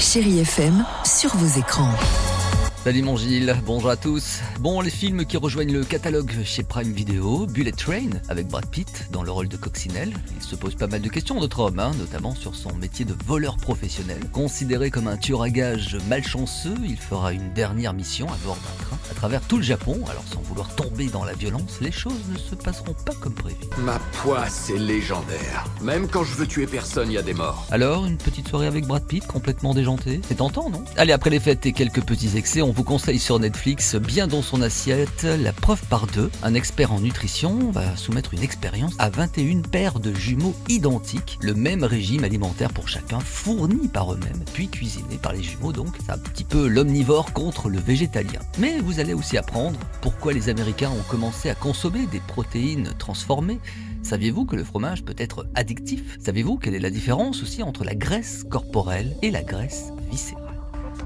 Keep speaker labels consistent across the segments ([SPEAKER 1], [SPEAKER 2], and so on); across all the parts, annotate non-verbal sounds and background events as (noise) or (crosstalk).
[SPEAKER 1] Chérie FM, sur vos écrans.
[SPEAKER 2] Salut mon Gilles, bonjour à tous. Bon, les films qui rejoignent le catalogue chez Prime Video, Bullet Train avec Brad Pitt dans le rôle de Coccinelle. Il se pose pas mal de questions, notre homme, hein, notamment sur son métier de voleur professionnel. Considéré comme un tueur à gages malchanceux, il fera une dernière mission à bord d'un train à travers tout le Japon. Alors sans vouloir tomber dans la violence, les choses ne se passeront pas comme prévu.
[SPEAKER 3] Ma poisse est légendaire. Même quand je veux tuer personne, il y a des morts.
[SPEAKER 2] Alors, une petite soirée avec Brad Pitt complètement déjanté C'est tentant, non? Allez, après les fêtes et quelques petits excès, on vous conseille sur Netflix Bien dans son assiette, la preuve par deux. Un expert en nutrition va soumettre une expérience à 21 paires de jumeaux identiques, le même régime alimentaire pour chacun, fourni par eux-mêmes, puis cuisiné par les jumeaux donc. C'est un petit peu l'omnivore contre le végétalien. Mais vous allez aussi apprendre pourquoi les Américains ont commencé à consommer des protéines transformées. Saviez-vous que le fromage peut être addictif? Savez-vous quelle est la différence aussi entre la graisse corporelle et la graisse viscérale?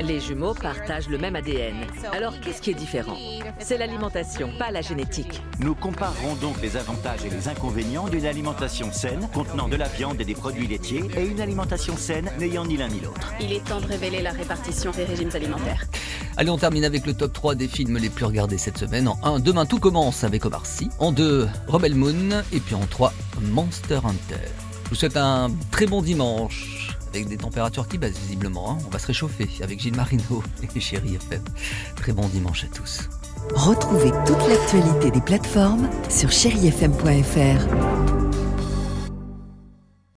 [SPEAKER 4] Les jumeaux partagent le même ADN. Alors qu'est-ce qui est différent? C'est l'alimentation, pas la génétique.
[SPEAKER 5] Nous comparerons donc les avantages et les inconvénients d'une alimentation saine contenant de la viande et des produits laitiers et une alimentation saine n'ayant ni l'un ni l'autre.
[SPEAKER 6] Il est temps de révéler la répartition des régimes alimentaires.
[SPEAKER 2] Allez, on termine avec le top 3 des films les plus regardés cette semaine. En 1, Demain tout commence avec Omar Sy. En 2, Rebel Moon. Et puis en 3, Monster Hunter. Je vous souhaite un très bon dimanche. Avec des températures qui baissent visiblement. hein. On va se réchauffer avec Gilles Marino (laughs) et Chéri FM. Très bon dimanche à tous.
[SPEAKER 1] Retrouvez toute l'actualité des plateformes sur chérifm.fr.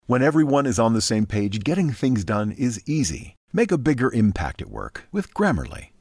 [SPEAKER 7] When everyone is on the same page, getting things done is easy. Make a bigger impact at work with Grammarly.